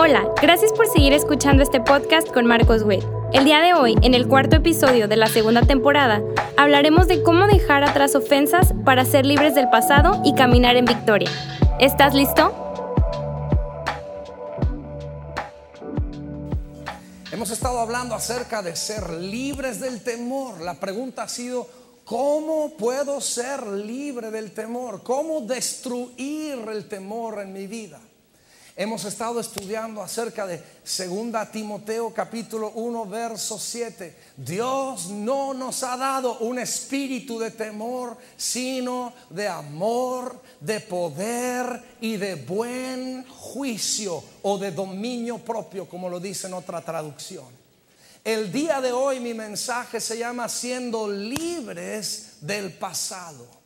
Hola, gracias por seguir escuchando este podcast con Marcos Witt. El día de hoy, en el cuarto episodio de la segunda temporada, hablaremos de cómo dejar atrás ofensas para ser libres del pasado y caminar en victoria. ¿Estás listo? Hemos estado hablando acerca de ser libres del temor. La pregunta ha sido, ¿cómo puedo ser libre del temor? ¿Cómo destruir el temor en mi vida? Hemos estado estudiando acerca de 2 Timoteo capítulo 1 verso 7. Dios no nos ha dado un espíritu de temor, sino de amor, de poder y de buen juicio o de dominio propio, como lo dice en otra traducción. El día de hoy mi mensaje se llama siendo libres del pasado.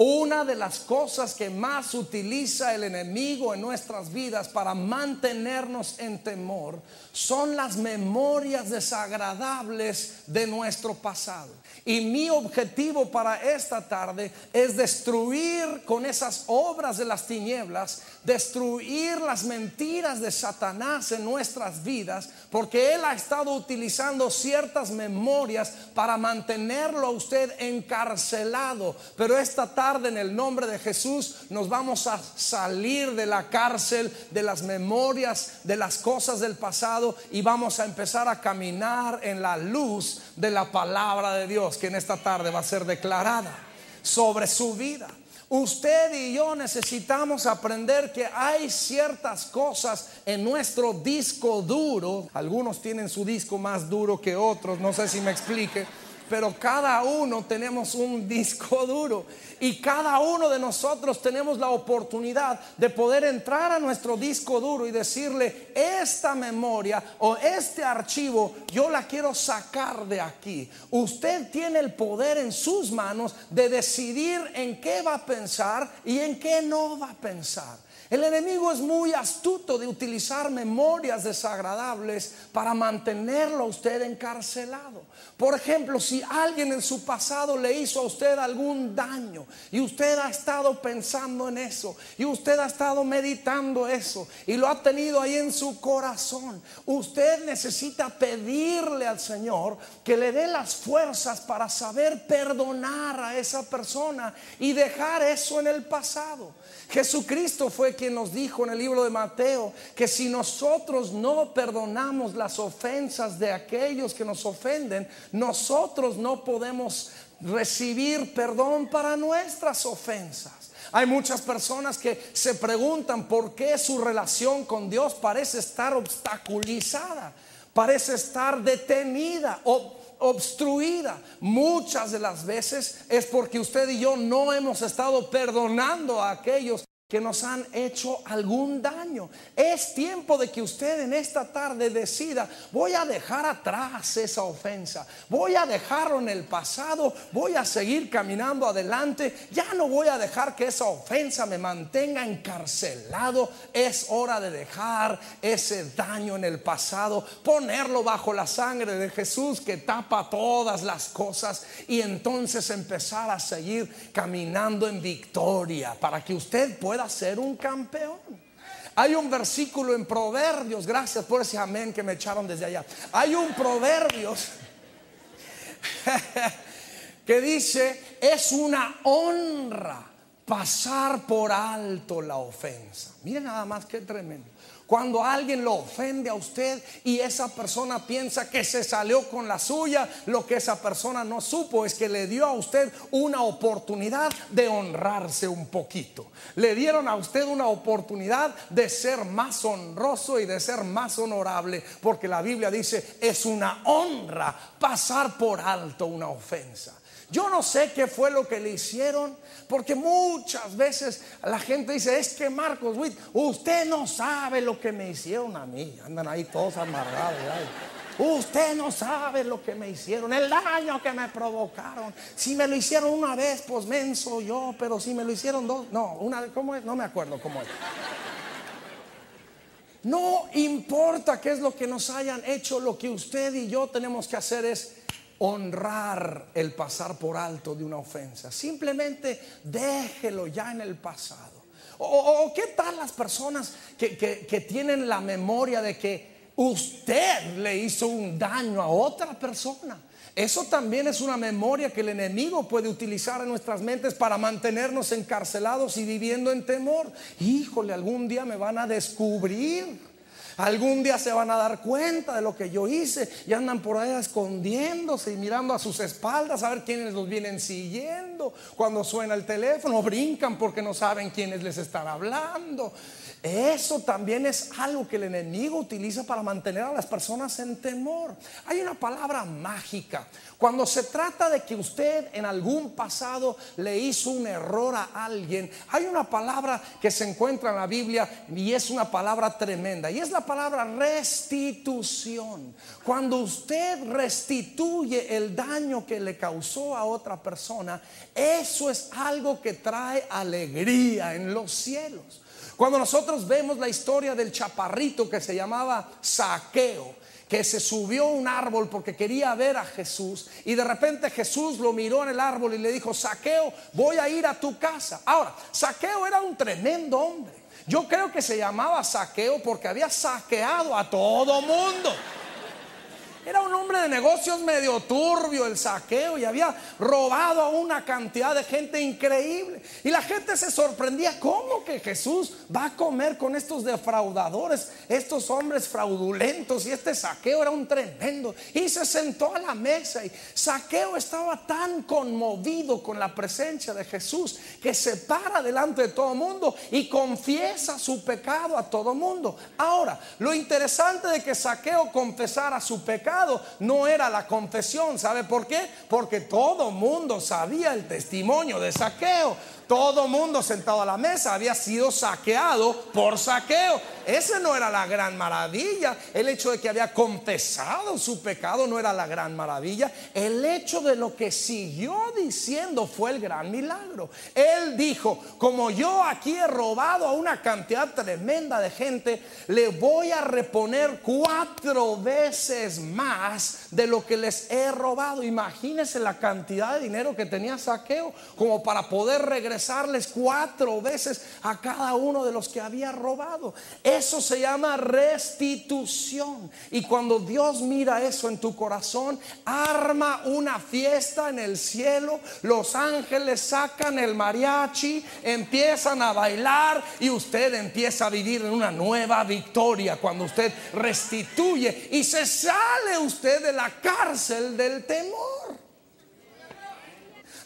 Una de las cosas que más utiliza el enemigo en nuestras vidas para mantenernos en temor son las memorias desagradables de nuestro pasado. Y mi objetivo para esta tarde es destruir con esas obras de las tinieblas, destruir las mentiras de Satanás en nuestras vidas, porque él ha estado utilizando ciertas memorias para mantenerlo a usted encarcelado. Pero esta tarde en el nombre de Jesús nos vamos a salir de la cárcel, de las memorias, de las cosas del pasado y vamos a empezar a caminar en la luz de la palabra de Dios que en esta tarde va a ser declarada sobre su vida. Usted y yo necesitamos aprender que hay ciertas cosas en nuestro disco duro. Algunos tienen su disco más duro que otros, no sé si me explique pero cada uno tenemos un disco duro y cada uno de nosotros tenemos la oportunidad de poder entrar a nuestro disco duro y decirle, esta memoria o este archivo yo la quiero sacar de aquí. Usted tiene el poder en sus manos de decidir en qué va a pensar y en qué no va a pensar. El enemigo es muy astuto de utilizar memorias desagradables para mantenerlo a usted encarcelado. Por ejemplo, si alguien en su pasado le hizo a usted algún daño y usted ha estado pensando en eso y usted ha estado meditando eso y lo ha tenido ahí en su corazón, usted necesita pedirle al Señor que le dé las fuerzas para saber perdonar a esa persona y dejar eso en el pasado. Jesucristo fue quien nos dijo en el libro de Mateo que si nosotros no perdonamos las ofensas de aquellos que nos ofenden, nosotros no podemos recibir perdón para nuestras ofensas. Hay muchas personas que se preguntan por qué su relación con Dios parece estar obstaculizada, parece estar detenida o obstruida. Muchas de las veces es porque usted y yo no hemos estado perdonando a aquellos que nos han hecho algún daño. Es tiempo de que usted en esta tarde decida, voy a dejar atrás esa ofensa, voy a dejarlo en el pasado, voy a seguir caminando adelante, ya no voy a dejar que esa ofensa me mantenga encarcelado. Es hora de dejar ese daño en el pasado, ponerlo bajo la sangre de Jesús que tapa todas las cosas y entonces empezar a seguir caminando en victoria para que usted pueda ser un campeón. Hay un versículo en Proverbios, gracias por ese amén que me echaron desde allá. Hay un Proverbios que dice, es una honra pasar por alto la ofensa. Miren nada más que tremendo. Cuando alguien lo ofende a usted y esa persona piensa que se salió con la suya, lo que esa persona no supo es que le dio a usted una oportunidad de honrarse un poquito. Le dieron a usted una oportunidad de ser más honroso y de ser más honorable, porque la Biblia dice, es una honra pasar por alto una ofensa. Yo no sé qué fue lo que le hicieron, porque muchas veces la gente dice, es que Marcos Witt, usted no sabe lo que me hicieron a mí. Andan ahí todos amargados. Usted no sabe lo que me hicieron, el daño que me provocaron. Si me lo hicieron una vez, pues menso yo, pero si me lo hicieron dos, no, una vez, ¿cómo es? No me acuerdo cómo es. No importa qué es lo que nos hayan hecho, lo que usted y yo tenemos que hacer es honrar el pasar por alto de una ofensa. Simplemente déjelo ya en el pasado. O, qué tal las personas que, que tienen la memoria de que usted le hizo un daño a otra persona. Eso también es una memoria que el enemigo puede utilizar en nuestras mentes para mantenernos encarcelados y viviendo en temor. Híjole, algún día me van a descubrir. Algún día se van a dar cuenta de lo que yo hice y andan por ahí escondiéndose y mirando a sus espaldas a ver quiénes los vienen siguiendo. Cuando suena el teléfono, brincan porque no saben quiénes les están hablando. Eso también es algo que el enemigo utiliza para mantener a las personas en temor. Hay una palabra mágica. Cuando se trata de que usted en algún pasado le hizo un error a alguien, hay una palabra que se encuentra en la Biblia y es una palabra tremenda. Y es la palabra restitución. Cuando usted restituye el daño que le causó a otra persona, eso es algo que trae alegría en los cielos. Cuando nosotros vemos la historia del chaparrito que se llamaba Saqueo, que se subió a un árbol porque quería ver a Jesús y de repente Jesús lo miró en el árbol y le dijo, Saqueo, voy a ir a tu casa. Ahora, Saqueo era un tremendo hombre. Yo creo que se llamaba Saqueo porque había saqueado a todo mundo. Era un hombre de negocios medio turbio, el saqueo, y había robado a una cantidad de gente increíble. Y la gente se sorprendía, ¿cómo que Jesús va a comer con estos defraudadores, estos hombres fraudulentos? Y este saqueo era un tremendo. Y se sentó a la mesa y saqueo estaba tan conmovido con la presencia de Jesús que se para delante de todo mundo y confiesa su pecado a todo mundo. Ahora, lo interesante de que saqueo confesara su pecado no era la confesión. ¿Sabe por qué? Porque todo mundo sabía el testimonio de saqueo. Todo mundo sentado a la mesa había sido saqueado por saqueo. Ese no era la gran maravilla. El hecho de que había confesado su pecado no era la gran maravilla. El hecho de lo que siguió diciendo fue el gran milagro. Él dijo, como yo aquí he robado a una cantidad tremenda de gente, le voy a reponer cuatro veces más de lo que les he robado. Imagínense la cantidad de dinero que tenía saqueo como para poder regresar regresarles cuatro veces a cada uno de los que había robado. Eso se llama restitución. Y cuando Dios mira eso en tu corazón, arma una fiesta en el cielo, los ángeles sacan el mariachi, empiezan a bailar y usted empieza a vivir en una nueva victoria cuando usted restituye y se sale usted de la cárcel del temor.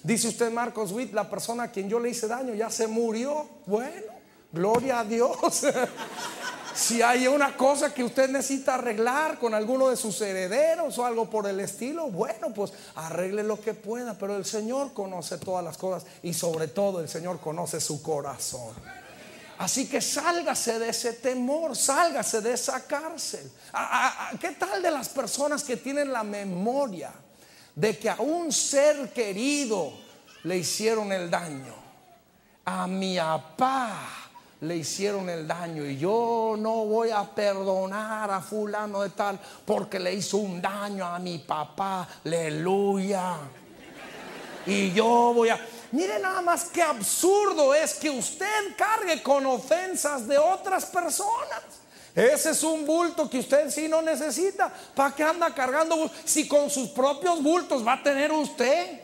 Dice usted, Marcos Witt, la persona a quien yo le hice daño ya se murió. Bueno, gloria a Dios. si hay una cosa que usted necesita arreglar con alguno de sus herederos o algo por el estilo, bueno, pues arregle lo que pueda. Pero el Señor conoce todas las cosas y sobre todo el Señor conoce su corazón. Así que sálgase de ese temor, sálgase de esa cárcel. ¿Qué tal de las personas que tienen la memoria? De que a un ser querido le hicieron el daño. A mi papá le hicieron el daño y yo no voy a perdonar a fulano de tal porque le hizo un daño a mi papá. Aleluya. Y yo voy a... Mire nada más qué absurdo es que usted cargue con ofensas de otras personas. Ese es un bulto que usted sí no necesita. ¿Para qué anda cargando? Si con sus propios bultos va a tener usted.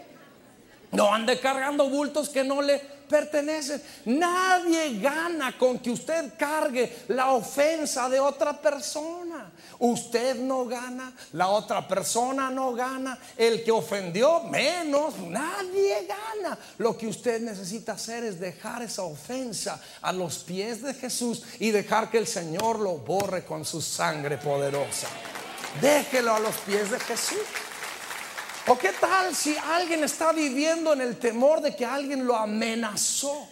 No ande cargando bultos que no le pertenecen. Nadie gana con que usted cargue la ofensa de otra persona. Usted no gana, la otra persona no gana, el que ofendió menos, nadie gana. Lo que usted necesita hacer es dejar esa ofensa a los pies de Jesús y dejar que el Señor lo borre con su sangre poderosa. Déjelo a los pies de Jesús. ¿O qué tal si alguien está viviendo en el temor de que alguien lo amenazó?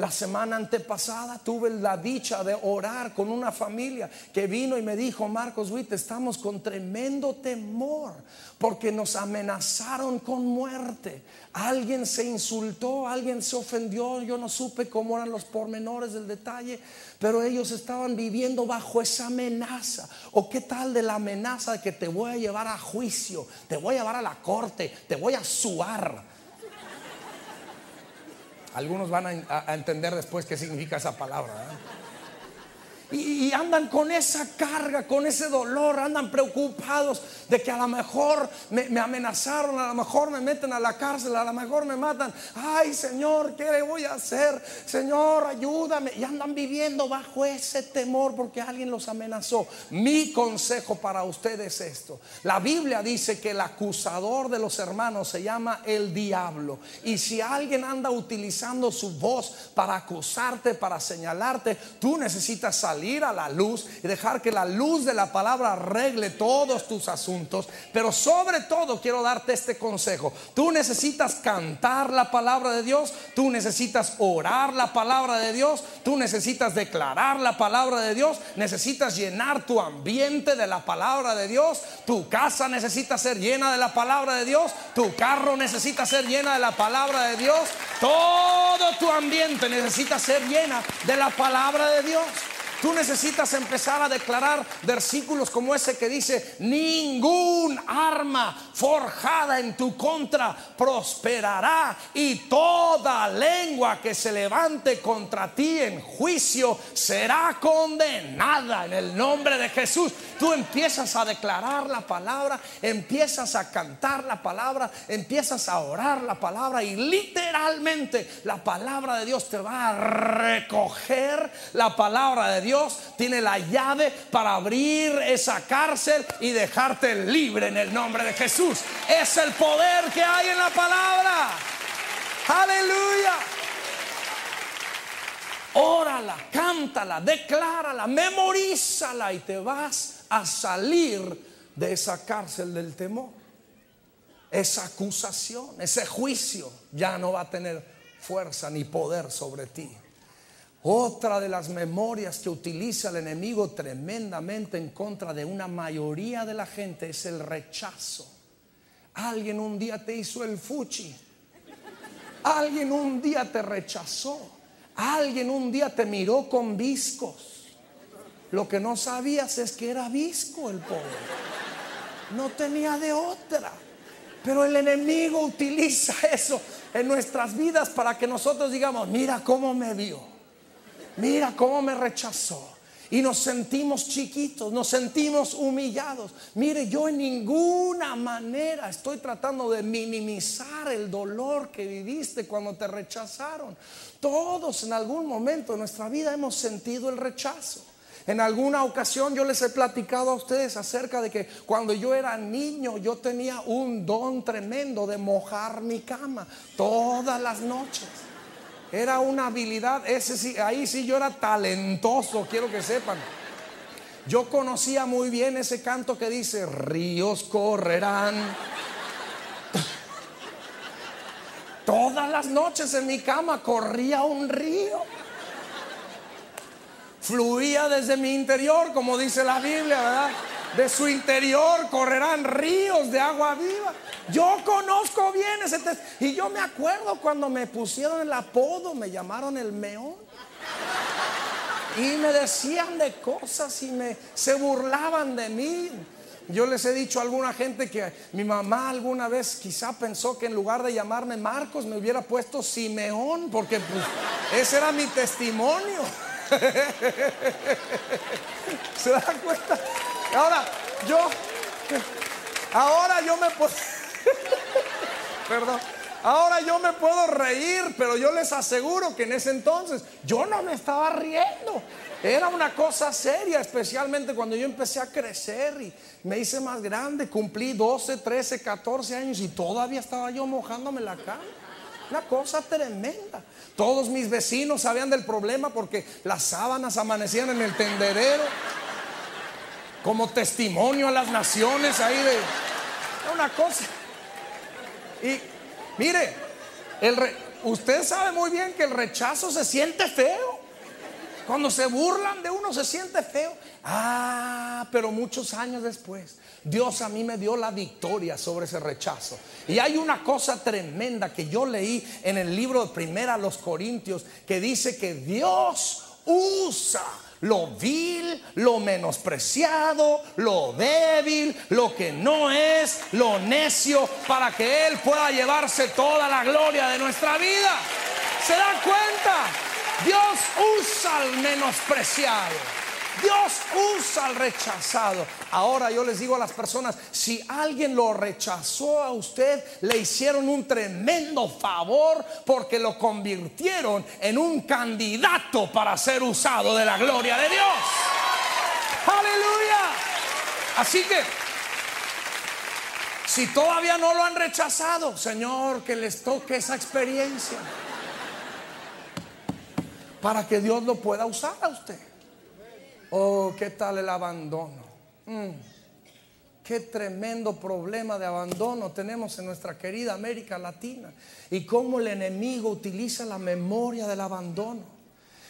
La semana antepasada tuve la dicha de orar con una familia que vino y me dijo, Marcos Witt, estamos con tremendo temor porque nos amenazaron con muerte. Alguien se insultó, alguien se ofendió, yo no supe cómo eran los pormenores del detalle, pero ellos estaban viviendo bajo esa amenaza. ¿O qué tal de la amenaza de que te voy a llevar a juicio, te voy a llevar a la corte, te voy a suar? Algunos van a, entender después qué significa esa palabra. Y, andan con esa carga, con ese dolor, andan preocupados de que a lo mejor me, me, amenazaron, a lo mejor me meten a la cárcel, a lo mejor me matan. Ay Señor, ¿qué le voy a hacer? Señor, ayúdame. Y andan viviendo bajo ese temor porque alguien los amenazó. Mi consejo para ustedes es esto. La Biblia dice que el acusador de los hermanos se llama el diablo. Y si alguien anda utilizando su voz para acusarte, para señalarte, tú necesitas salir ir a la luz y dejar que la luz de la palabra arregle todos tus asuntos. Pero sobre todo quiero darte este consejo. Tú necesitas cantar la palabra de Dios, tú necesitas orar la palabra de Dios, tú necesitas declarar la palabra de Dios, necesitas llenar tu ambiente de la palabra de Dios, tu casa necesita ser llena de la palabra de Dios, tu carro necesita ser llena de la palabra de Dios, todo tu ambiente necesita ser llena de la palabra de Dios. Tú necesitas empezar a declarar versículos como ese que dice, ningún arma forjada en tu contra prosperará y toda lengua que se levante contra ti en juicio será condenada en el nombre de Jesús. Tú empiezas a declarar la palabra, empiezas a cantar la palabra, empiezas a orar la palabra y literalmente la palabra de Dios te va a recoger la palabra de Dios Dios tiene la llave para abrir esa cárcel y dejarte libre en el nombre de Jesús. Es el poder que hay en la palabra. Aleluya. Órala, cántala, declárala, memorízala y te vas a salir de esa cárcel del temor. Esa acusación, ese juicio ya no va a tener fuerza ni poder sobre ti. Otra de las memorias que utiliza el enemigo tremendamente en contra de una mayoría de la gente es el rechazo. Alguien un día te hizo el fuchi. Alguien un día te rechazó. Alguien un día te miró con viscos. Lo que no sabías es que era visco el pobre. No tenía de otra. Pero el enemigo utiliza eso en nuestras vidas para que nosotros digamos, mira cómo me vio mira cómo me rechazó. Y nos sentimos chiquitos, nos sentimos humillados. Mire, yo en ninguna manera estoy tratando de minimizar el dolor que viviste cuando te rechazaron. Todos en algún momento de nuestra vida hemos sentido el rechazo. En alguna ocasión yo les he platicado a ustedes acerca de que cuando yo era niño yo tenía un don tremendo de mojar mi cama todas las noches. Era una habilidad, ese sí, ahí sí yo era talentoso, quiero que sepan. Yo conocía muy bien ese canto que dice, ríos correrán. Todas las noches en mi cama corría un río. Fluía desde mi interior, como dice la Biblia, ¿verdad? De su interior correrán ríos de agua viva. Yo conozco bien ese texto. Y yo me acuerdo cuando me pusieron el apodo, me llamaron el meón. Y me decían de cosas y me se burlaban de mí. Yo les he dicho a alguna gente que mi mamá alguna vez quizá pensó que en lugar de llamarme Marcos me hubiera puesto Simeón, porque pues, ese era mi testimonio. ¿Se dan cuenta? Ahora, yo, ahora yo me puedo... Perdón. Ahora yo me puedo reír, pero yo les aseguro que en ese entonces yo no me estaba riendo. Era una cosa seria, especialmente cuando yo empecé a crecer y me hice más grande, cumplí 12, 13, 14 años y todavía estaba yo mojándome la cara. Una cosa tremenda. Todos mis vecinos sabían del problema porque las sábanas amanecían en el tenderero como testimonio a las naciones ahí de una cosa. Y mire, el usted sabe muy bien que el rechazo se siente feo. Cuando se burlan de uno se siente feo. Ah, pero muchos años después, Dios a mí me dio la victoria sobre ese rechazo. Y hay una cosa tremenda que yo leí en el libro de Primera a los Corintios que dice que Dios usa lo vil, lo menospreciado, lo débil, lo que no es, lo necio, para que Él pueda llevarse toda la gloria de nuestra vida. ¿Se da cuenta? Dios usa al menospreciado. Dios usa al rechazado. Ahora yo les digo a las personas, si alguien lo rechazó a usted, le hicieron un tremendo favor porque lo convirtieron en un candidato para ser usado de la gloria de Dios. Aleluya. Así que, si todavía no lo han rechazado, Señor, que les toque esa experiencia para que Dios lo pueda usar a usted. Oh, ¿qué tal el abandono? Mm. Qué tremendo problema de abandono tenemos en nuestra querida América Latina. Y cómo el enemigo utiliza la memoria del abandono.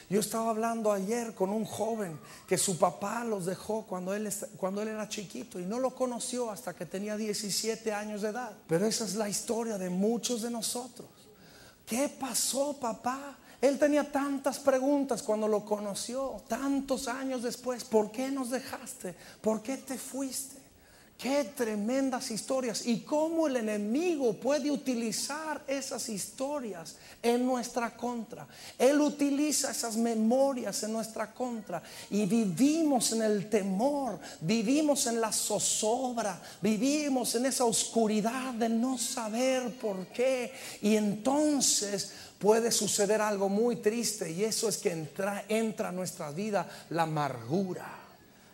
Yo estaba hablando ayer con un joven que su papá los dejó cuando él, cuando él era chiquito y no lo conoció hasta que tenía 17 años de edad. Pero esa es la historia de muchos de nosotros. ¿Qué pasó, papá? Él tenía tantas preguntas cuando lo conoció, tantos años después. ¿Por qué nos dejaste? ¿Por qué te fuiste? Qué tremendas historias y cómo el enemigo puede utilizar esas historias en nuestra contra. Él utiliza esas memorias en nuestra contra y vivimos en el temor, vivimos en la zozobra, vivimos en esa oscuridad de no saber por qué. Y entonces puede suceder algo muy triste y eso es que entra, entra a nuestra vida la amargura,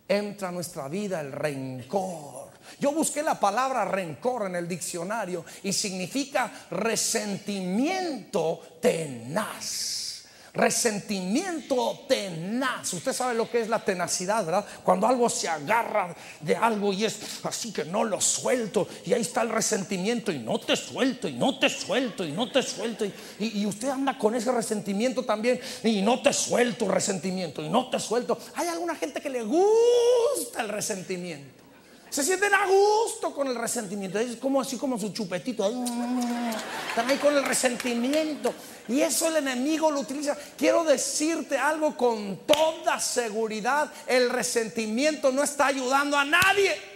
entra a nuestra vida el rencor. Yo busqué la palabra rencor en el diccionario y significa resentimiento tenaz resentimiento tenaz. Usted sabe lo que es la tenacidad, ¿verdad? Cuando algo se agarra de algo y es así que no lo suelto. Y ahí está el resentimiento y no te suelto y no te suelto y no te suelto. Y, usted anda con ese resentimiento también y no te suelto resentimiento y no te suelto. Hay alguna gente que le gusta el resentimiento. Se sienten a gusto con el resentimiento. Es como así como su chupetito. Están ahí con el resentimiento. Y eso el enemigo lo utiliza. Quiero decirte algo con toda seguridad. El resentimiento no está ayudando a nadie.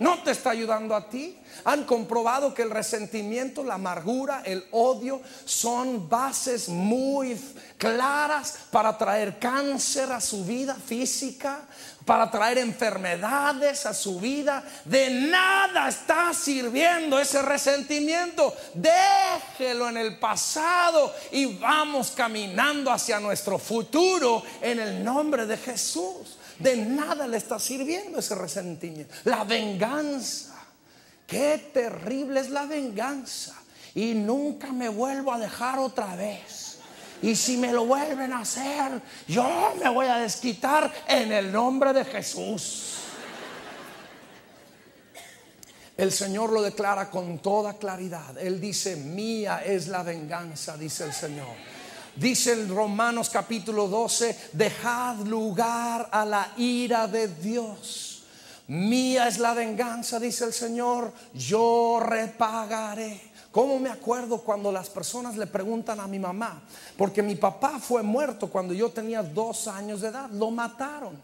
No te está ayudando a ti. Han comprobado que el resentimiento, la amargura, el odio son bases muy claras para traer cáncer a su vida física, para traer enfermedades a su vida. De nada está sirviendo ese resentimiento. Déjelo en el pasado y vamos caminando hacia nuestro futuro en el nombre de Jesús. De nada le está sirviendo ese resentimiento. La venganza. Qué terrible es la venganza. Y nunca me vuelvo a dejar otra vez. Y si me lo vuelven a hacer, yo me voy a desquitar en el nombre de Jesús. El Señor lo declara con toda claridad. Él dice, mía es la venganza, dice el Señor. Dice en Romanos capítulo 12, dejad lugar a la ira de Dios. Mía es la venganza, dice el Señor, yo repagaré. ¿Cómo me acuerdo cuando las personas le preguntan a mi mamá? Porque mi papá fue muerto cuando yo tenía dos años de edad, lo mataron.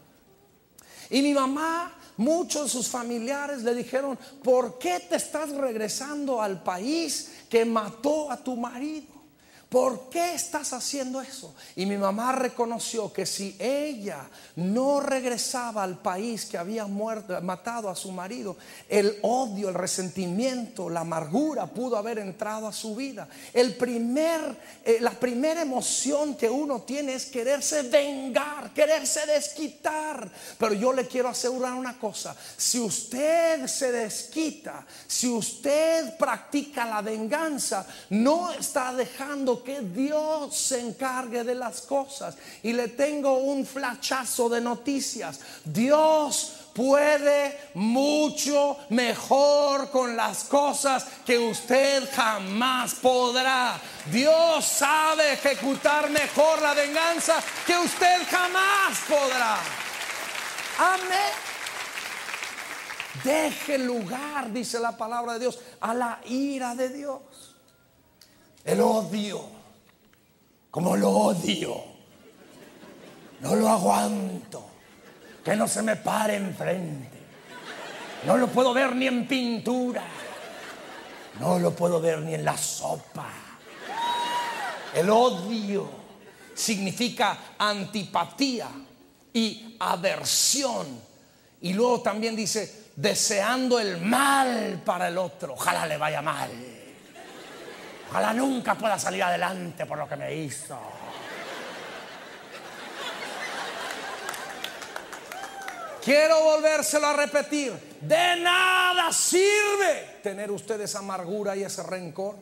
Y mi mamá, muchos de sus familiares le dijeron, ¿por qué te estás regresando al país que mató a tu marido? ¿Por qué estás haciendo eso? Y mi mamá reconoció que si ella no regresaba al país que había muerto, matado a su marido, el odio, el resentimiento, la amargura pudo haber entrado a su vida. El primer, eh, la primera emoción que uno tiene es quererse vengar, quererse desquitar. Pero yo le quiero asegurar una cosa: si usted se desquita, si usted practica la venganza, no está dejando que Dios se encargue de las cosas. Y le tengo un flachazo de noticias. Dios puede mucho mejor con las cosas que usted jamás podrá. Dios sabe ejecutar mejor la venganza que usted jamás podrá. Amén. Deje lugar, dice la palabra de Dios, a la ira de Dios. El odio, como lo odio, no lo aguanto, que no se me pare enfrente. No lo puedo ver ni en pintura, no lo puedo ver ni en la sopa. El odio significa antipatía y aversión. Y luego también dice, deseando el mal para el otro. Ojalá le vaya mal. Ojalá nunca pueda salir adelante por lo que me hizo. Quiero volvérselo a repetir. De nada sirve tener usted esa amargura y ese rencor.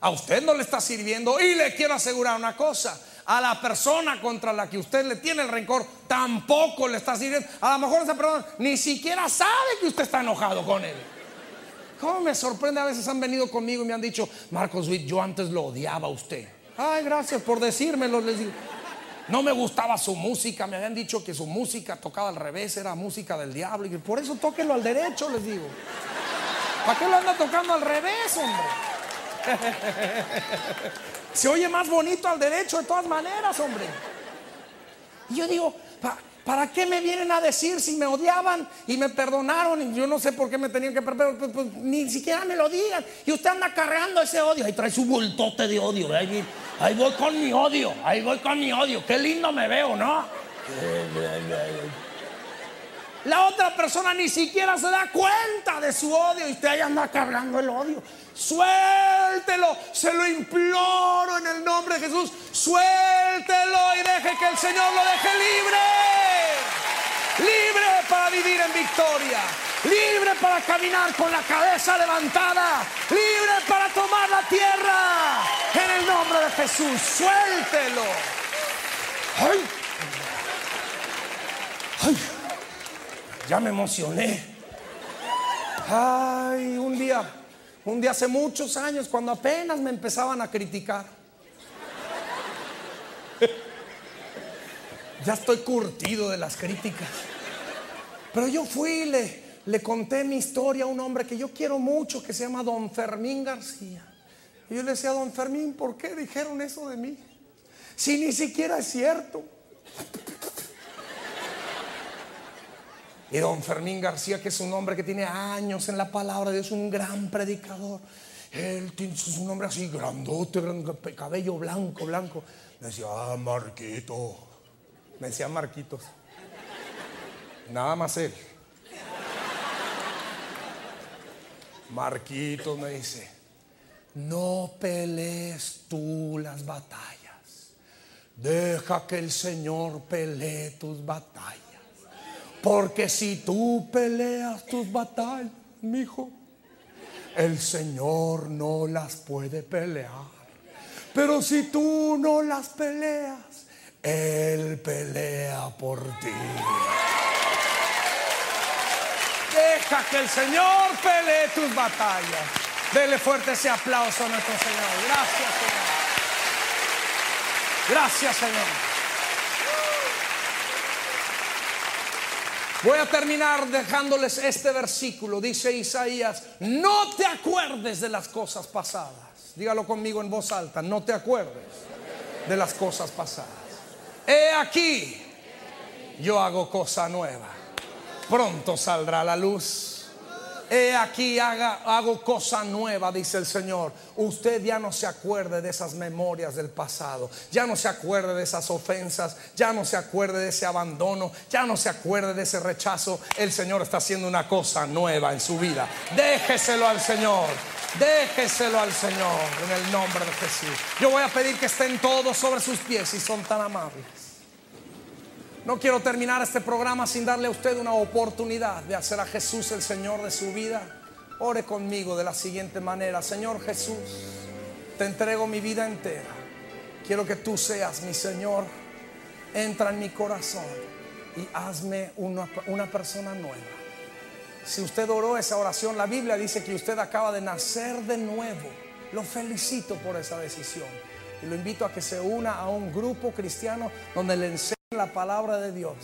A usted no le está sirviendo. Y le quiero asegurar una cosa. A la persona contra la que usted le tiene el rencor tampoco le está sirviendo. A lo mejor esa persona ni siquiera sabe que usted está enojado con él. ¿Cómo me sorprende? A veces han venido conmigo y me han dicho, Marcos Witt, yo antes lo odiaba a usted. Ay, gracias por decírmelo. Les digo. No me gustaba su música, me habían dicho que su música tocaba al revés, era música del diablo. Y por eso tóquenlo al derecho, les digo. ¿Para qué lo anda tocando al revés, hombre? Se oye más bonito al derecho de todas maneras, hombre. Y yo digo, ¿pa- ¿para qué me vienen a decir si me odiaban y me perdonaron? Y yo no sé por qué me tenían que perdonar, pues, ni siquiera me lo digan. Y usted anda cargando ese odio. Ahí trae su bultote de odio. Ahí, ahí voy con mi odio, ahí voy con mi odio. Qué lindo me veo, ¿no? La otra persona ni siquiera se da cuenta de su odio y usted ahí anda cargando el odio. Suéltelo, se lo imploro en el nombre de Jesús. Suéltelo y deje que el Señor lo deje libre. Libre para vivir en victoria. Libre para caminar con la cabeza levantada. Libre para tomar la tierra. En el nombre de Jesús. Suéltelo. ¡Ay! ¡Ay! Ya me emocioné. Ay, un día, un día hace muchos años, cuando apenas me empezaban a criticar. Ya estoy curtido de las críticas. Pero yo fui le, le conté mi historia a un hombre que yo quiero mucho, que se llama Don Fermín García. Y yo le decía, Don Fermín, ¿por qué dijeron eso de mí? Si ni siquiera es cierto. Y don Fermín García, que es un hombre que tiene años en la palabra de Dios, un gran predicador. Él es un hombre así grandote, gran- cabello blanco, blanco. Me decía, ah, Marquito. Me decía Marquitos. Nada más él. Marquitos me dice, no pelees tú las batallas. Deja que el Señor pelee tus batallas. Porque si tú peleas tus batallas, mi hijo, el Señor no las puede pelear. Pero si tú no las peleas, Él pelea por ti. Deja que el Señor pelee tus batallas. Dele fuerte ese aplauso a nuestro Señor. Gracias, Señor. Gracias, Señor. Voy a terminar dejándoles este versículo. Dice Isaías, no te acuerdes de las cosas pasadas. Dígalo conmigo en voz alta, no te acuerdes de las cosas pasadas. He aquí, yo hago cosa nueva. Pronto saldrá la luz. He aquí hago cosa nueva, dice el Señor. Usted ya no se acuerde de esas memorias del pasado, ya no se acuerde de esas ofensas, ya no se acuerde de ese abandono, ya no se acuerde de ese rechazo. El Señor está haciendo una cosa nueva en su vida. Déjeselo al Señor. Déjeselo al Señor en el nombre de Jesús. Yo voy a pedir que estén todos sobre sus pies si son tan amables. No quiero terminar este programa sin darle a usted una oportunidad de hacer a Jesús el Señor de su vida. Ore conmigo de la siguiente manera. Señor Jesús, te entrego mi vida entera. Quiero que tú seas mi Señor. Entra en mi corazón. y hazme una, una persona nueva. Si usted oró esa oración, la Biblia dice que usted acaba de nacer de nuevo. Lo felicito por esa decisión. Y lo invito a que se una a un grupo cristiano donde le enseñe la palabra de Dios.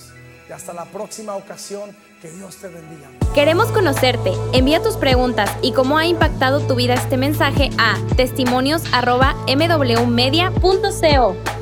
Y hasta la próxima ocasión, que Dios te bendiga. Queremos conocerte. Envía tus preguntas y cómo ha impactado tu vida este mensaje a testimonios.mwmedia.co.